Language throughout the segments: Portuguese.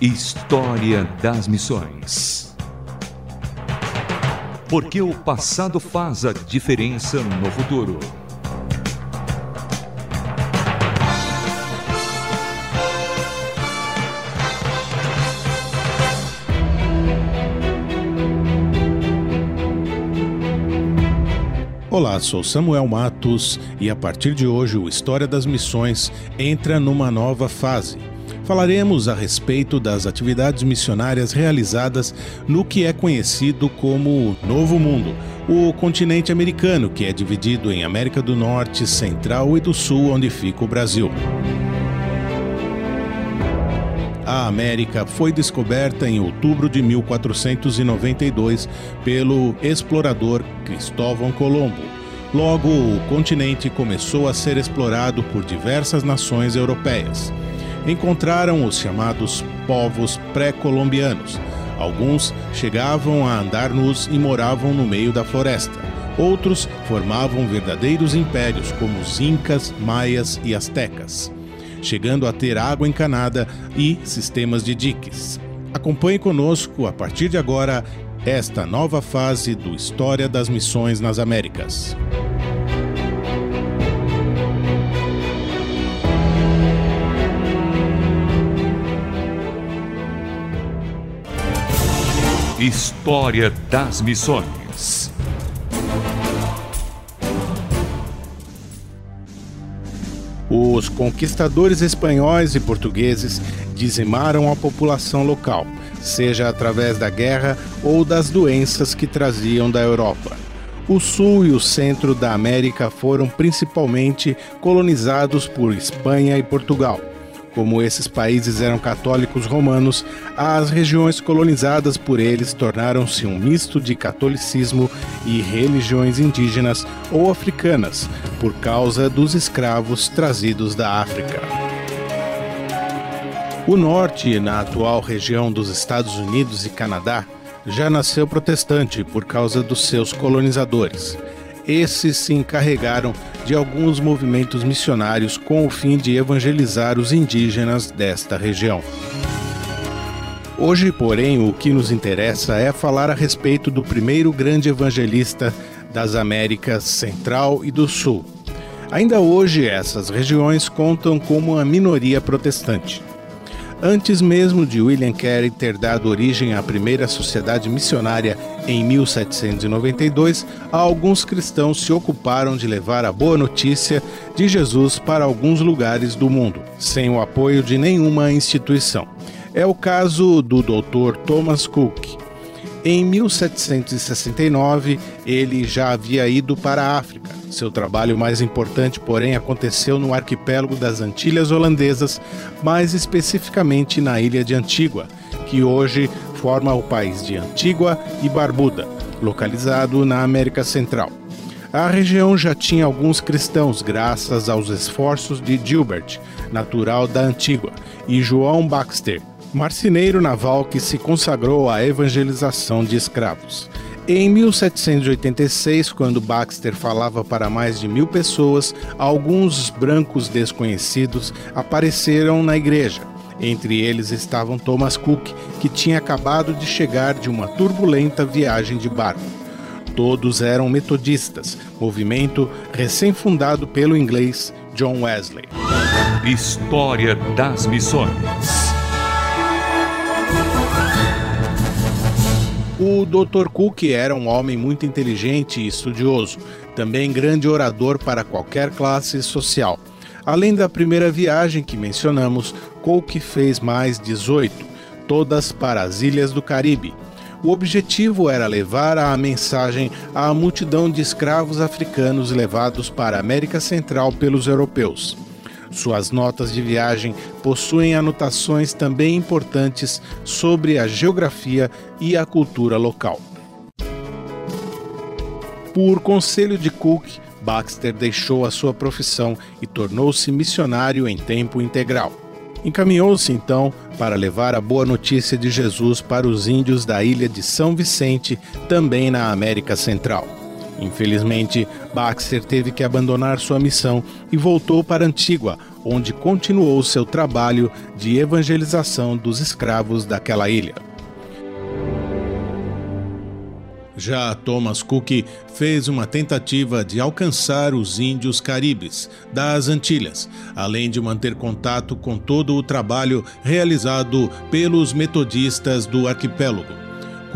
História das Missões. Porque o passado faz a diferença no futuro. Olá, sou Samuel Matos e a partir de hoje o História das Missões entra numa nova fase. Falaremos a respeito das atividades missionárias realizadas no que é conhecido como Novo Mundo, o continente americano, que é dividido em América do Norte, Central e do Sul, onde fica o Brasil. A América foi descoberta em outubro de 1492 pelo explorador Cristóvão Colombo. Logo, o continente começou a ser explorado por diversas nações europeias. Encontraram os chamados povos pré-colombianos. Alguns chegavam a andar nus e moravam no meio da floresta. Outros formavam verdadeiros impérios, como os Incas, Maias e Astecas chegando a ter água encanada e sistemas de diques. Acompanhe conosco, a partir de agora, esta nova fase do História das Missões nas Américas. História das Missões. Os conquistadores espanhóis e portugueses dizimaram a população local, seja através da guerra ou das doenças que traziam da Europa. O sul e o centro da América foram principalmente colonizados por Espanha e Portugal. Como esses países eram católicos romanos, as regiões colonizadas por eles tornaram-se um misto de catolicismo e religiões indígenas ou africanas, por causa dos escravos trazidos da África. O norte, na atual região dos Estados Unidos e Canadá, já nasceu protestante por causa dos seus colonizadores esses se encarregaram de alguns movimentos missionários com o fim de evangelizar os indígenas desta região. Hoje, porém, o que nos interessa é falar a respeito do primeiro grande evangelista das Américas Central e do Sul. Ainda hoje, essas regiões contam como uma minoria protestante. Antes mesmo de William Carey ter dado origem à primeira sociedade missionária em 1792, alguns cristãos se ocuparam de levar a boa notícia de Jesus para alguns lugares do mundo, sem o apoio de nenhuma instituição. É o caso do Dr. Thomas Cook. Em 1769, ele já havia ido para a África seu trabalho mais importante, porém, aconteceu no arquipélago das Antilhas Holandesas, mais especificamente na ilha de Antígua, que hoje forma o país de Antígua e Barbuda, localizado na América Central. A região já tinha alguns cristãos, graças aos esforços de Gilbert, natural da Antígua, e João Baxter, marceneiro naval que se consagrou à evangelização de escravos. Em 1786, quando Baxter falava para mais de mil pessoas, alguns brancos desconhecidos apareceram na igreja. Entre eles estavam Thomas Cook, que tinha acabado de chegar de uma turbulenta viagem de barco. Todos eram metodistas, movimento recém-fundado pelo inglês John Wesley. História das Missões. O Dr. Cook era um homem muito inteligente e estudioso, também grande orador para qualquer classe social. Além da primeira viagem que mencionamos, Cook fez mais 18, todas para as ilhas do Caribe. O objetivo era levar a mensagem à multidão de escravos africanos levados para a América Central pelos europeus. Suas notas de viagem possuem anotações também importantes sobre a geografia e a cultura local. Por conselho de Cook, Baxter deixou a sua profissão e tornou-se missionário em tempo integral. Encaminhou-se então para levar a boa notícia de Jesus para os índios da ilha de São Vicente, também na América Central. Infelizmente, Baxter teve que abandonar sua missão e voltou para Antígua, onde continuou seu trabalho de evangelização dos escravos daquela ilha. Já Thomas Cook fez uma tentativa de alcançar os índios caribes das Antilhas, além de manter contato com todo o trabalho realizado pelos metodistas do arquipélago.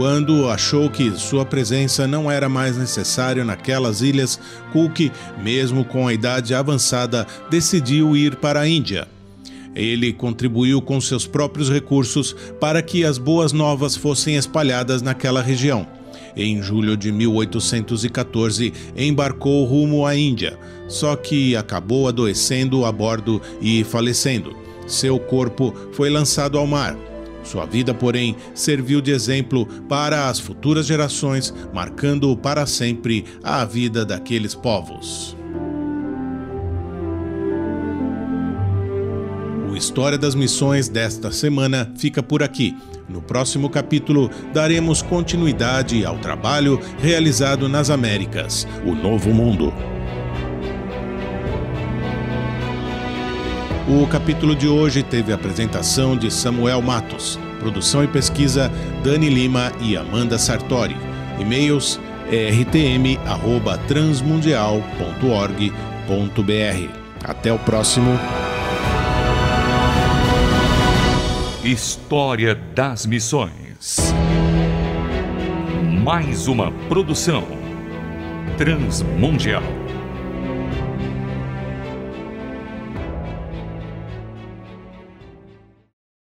Quando achou que sua presença não era mais necessária naquelas ilhas, Cook, mesmo com a idade avançada, decidiu ir para a Índia. Ele contribuiu com seus próprios recursos para que as boas novas fossem espalhadas naquela região. Em julho de 1814, embarcou rumo à Índia, só que acabou adoecendo a bordo e falecendo. Seu corpo foi lançado ao mar. Sua vida, porém, serviu de exemplo para as futuras gerações, marcando para sempre a vida daqueles povos. O História das Missões desta semana fica por aqui. No próximo capítulo, daremos continuidade ao trabalho realizado nas Américas, o Novo Mundo. O capítulo de hoje teve a apresentação de Samuel Matos, produção e pesquisa Dani Lima e Amanda Sartori. E-mails rtm@transmundial.org.br. Até o próximo. História das Missões. Mais uma produção transmundial.